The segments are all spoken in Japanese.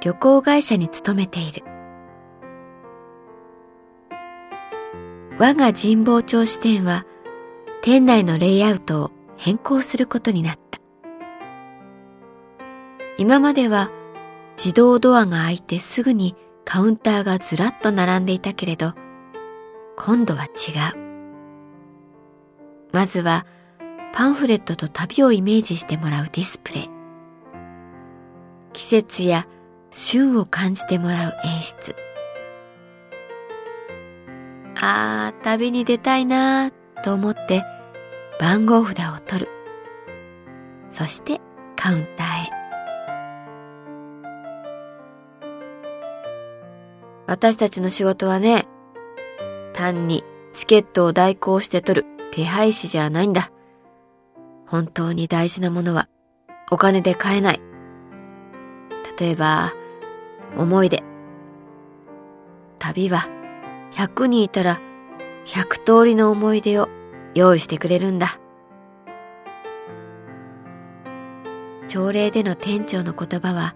旅行会社に勤めている。我が神保町支店は店内のレイアウトを変更することになった。今までは自動ドアが開いてすぐにカウンターがずらっと並んでいたけれど今度は違う。まずはパンフレットと旅をイメージしてもらうディスプレイ。季節や旬を感じてもらう演出。あー、旅に出たいなーと思って番号札を取る。そしてカウンターへ。私たちの仕事はね、単にチケットを代行して取る手配師じゃないんだ。本当に大事なものはお金で買えない。例えば、思い出。旅は100人いたら100通りの思い出を用意してくれるんだ。朝礼での店長の言葉は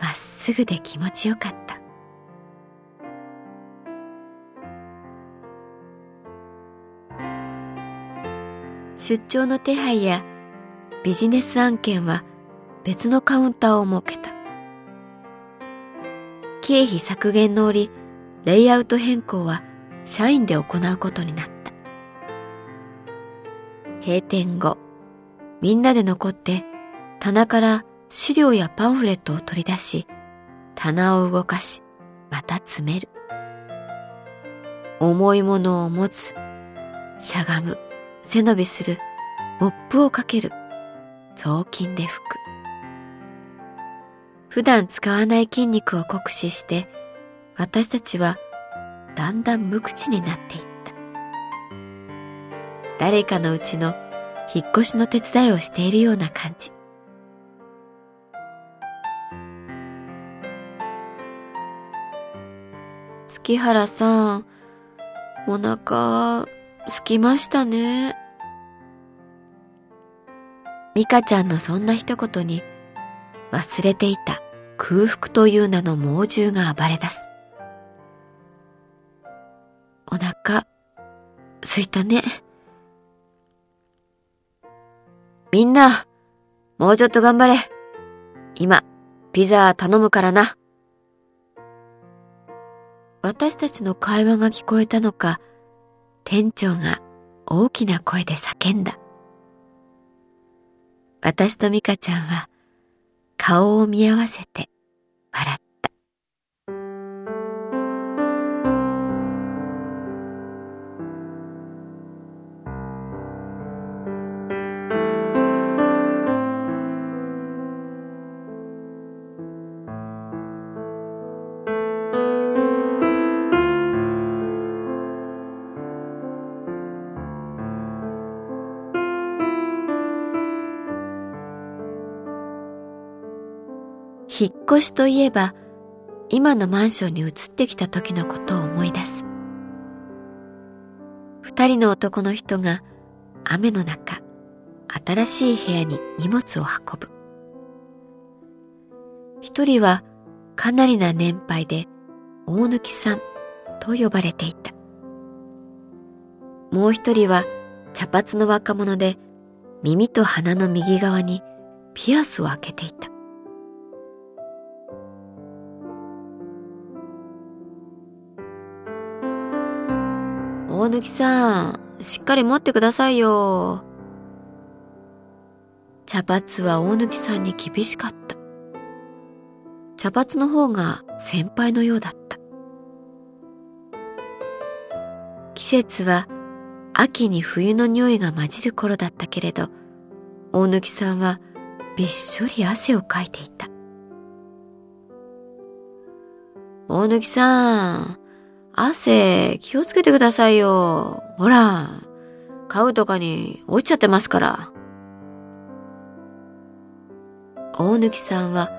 まっすぐで気持ちよかった。出張の手配やビジネス案件は別のカウンターを設けた。経費削減の折、レイアウト変更は社員で行うことになった。閉店後、みんなで残って棚から資料やパンフレットを取り出し、棚を動かし、また詰める。重いものを持つ、しゃがむ、背伸びする、モップをかける、雑巾で拭く。普段使わない筋肉を酷使して、私たちはだんだん無口になっていった。誰かのうちの引っ越しの手伝いをしているような感じ。月原さん、お腹着きましたね。ミカちゃんのそんな一言に忘れていた空腹という名の猛獣が暴れ出す。お腹、すいたね。みんな、もうちょっと頑張れ。今、ピザ頼むからな。私たちの会話が聞こえたのか、店長が大きな声で叫んだ。私とミカちゃんは顔を見合わせて。引っ越しといえば、今のマンションに移ってきた時のことを思い出す。二人の男の人が雨の中、新しい部屋に荷物を運ぶ。一人はかなりな年配で大貫さんと呼ばれていた。もう一人は茶髪の若者で耳と鼻の右側にピアスを開けていた。大貫さん、しっかり持ってくださいよ。茶髪は大貫さんに厳しかった。茶髪の方が先輩のようだった。季節は秋に冬の匂いが混じる頃だったけれど、大貫さんはびっしょり汗をかいていた。大貫さん、汗気をつけてくださいよ。ほら、家具とかに落ちちゃってますから。大貫さんは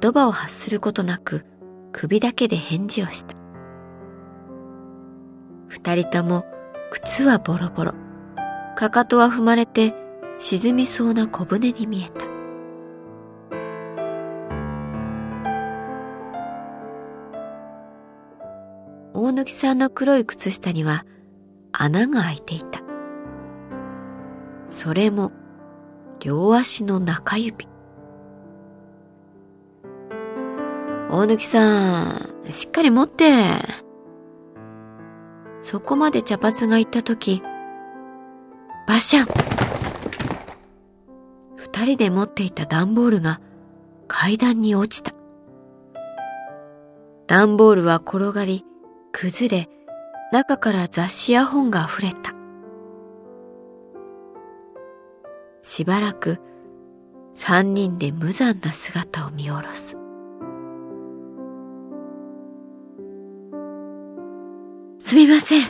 言葉を発することなく首だけで返事をした。二人とも靴はボロボロ、かかとは踏まれて沈みそうな小舟に見えた。貫さんの黒い靴下には穴が開いていた。それも両足の中指。大貫さん、しっかり持って。そこまで茶髪が行った時、バシャン二人で持っていた段ボールが階段に落ちた。段ボールは転がり、崩れ、中から雑誌や本が溢れた。しばらく三人で無残な姿を見下ろす。すみません。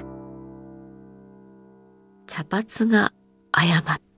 茶髪が謝った。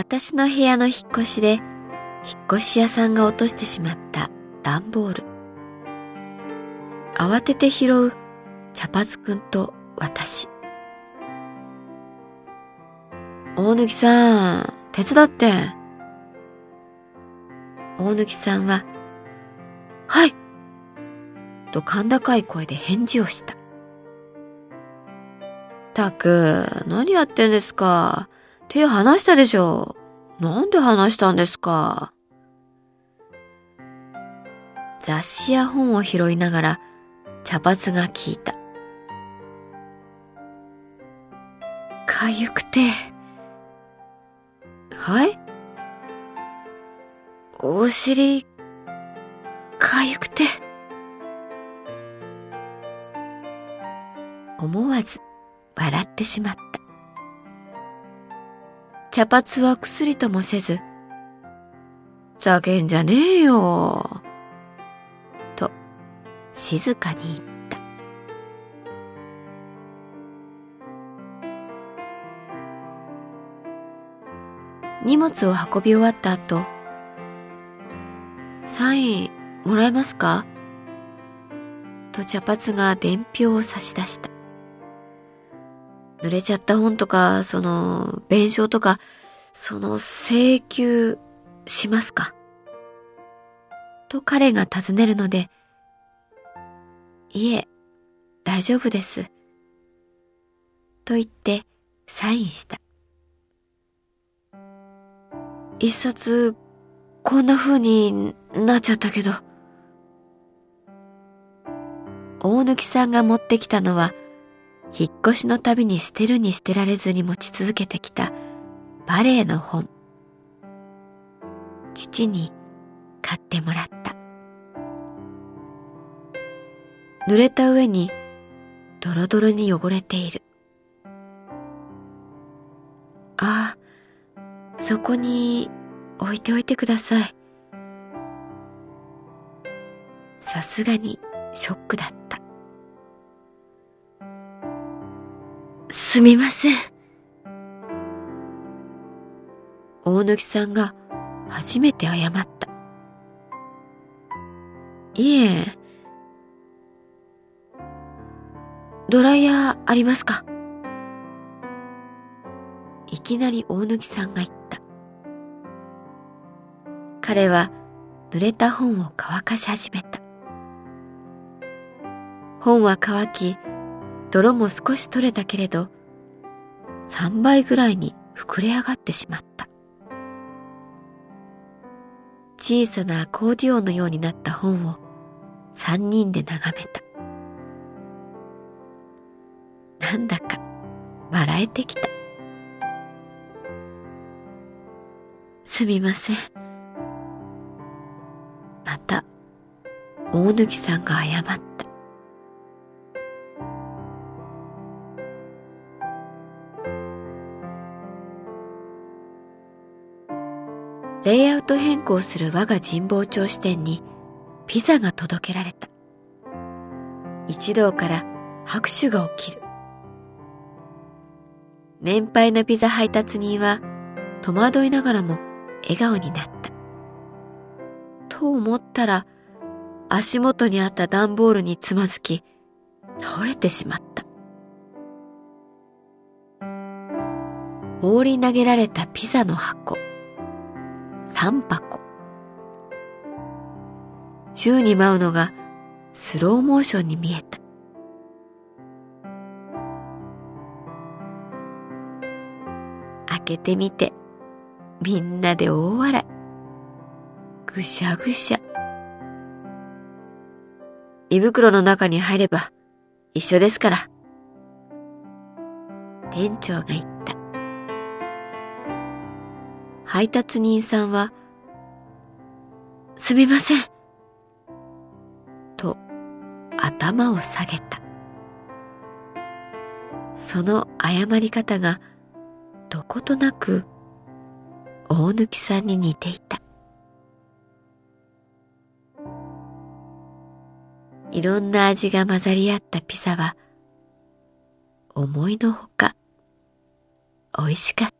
私の部屋の引っ越しで、引っ越し屋さんが落としてしまった段ボール。慌てて拾う茶髪くんと私。大貫さん、手伝って。大貫さんは、はい。と甲高い声で返事をした。たく、何やってんですか。手離したでしょ。なんで離したんですか？雑誌や本を拾いながら茶髪が聞いた。かゆくて。はい？お尻、かゆくて。思わず笑ってしまった。茶髪は薬ともせず、ざけんじゃねえよ。と、静かに言った。荷物を運び終わった後、サインもらえますか？と茶髪が伝票を差し出した。濡れちゃった本とか、その、弁償とか、その請求しますか？と彼が尋ねるので、いえ、大丈夫です。と言ってサインした。一冊、こんな風になっちゃったけど。大貫さんが持ってきたのは、引っ越しのたびに捨てるに捨てられずに持ち続けてきたバレエの本。父に買ってもらった。濡れた上にドロドロに汚れている。ああ、そこに置いておいてください。さすがにショックだった。すみません。大貫さんが初めて謝った。いえ、ドライヤーありますか？いきなり大貫さんが言った。彼は濡れた本を乾かし始めた。本は乾き、泥も少し取れたけれど、3倍ぐらいに膨れ上がってしまった。小さなアコーディオンのようになった本を三人で眺めた。なんだか笑えてきた。すみません。また、大貫さんが謝った。レイアウト変更する我が神保町支店にピザが届けられた。一同から拍手が起きる。年配のピザ配達人は戸惑いながらも笑顔になった。と思ったら足元にあった段ボールにつまずき倒れてしまった。放り投げられたピザの箱。3箱。宙に舞うのがスローモーションに見えた。開けてみて、みんなで大笑い。ぐしゃぐしゃ。胃袋の中に入れば一緒ですから。店長が言っ配達人さんは、すみません。と頭を下げた。その謝り方がどことなく大貫さんに似ていた。いろんな味が混ざり合ったピザは思いのほか美味しかった。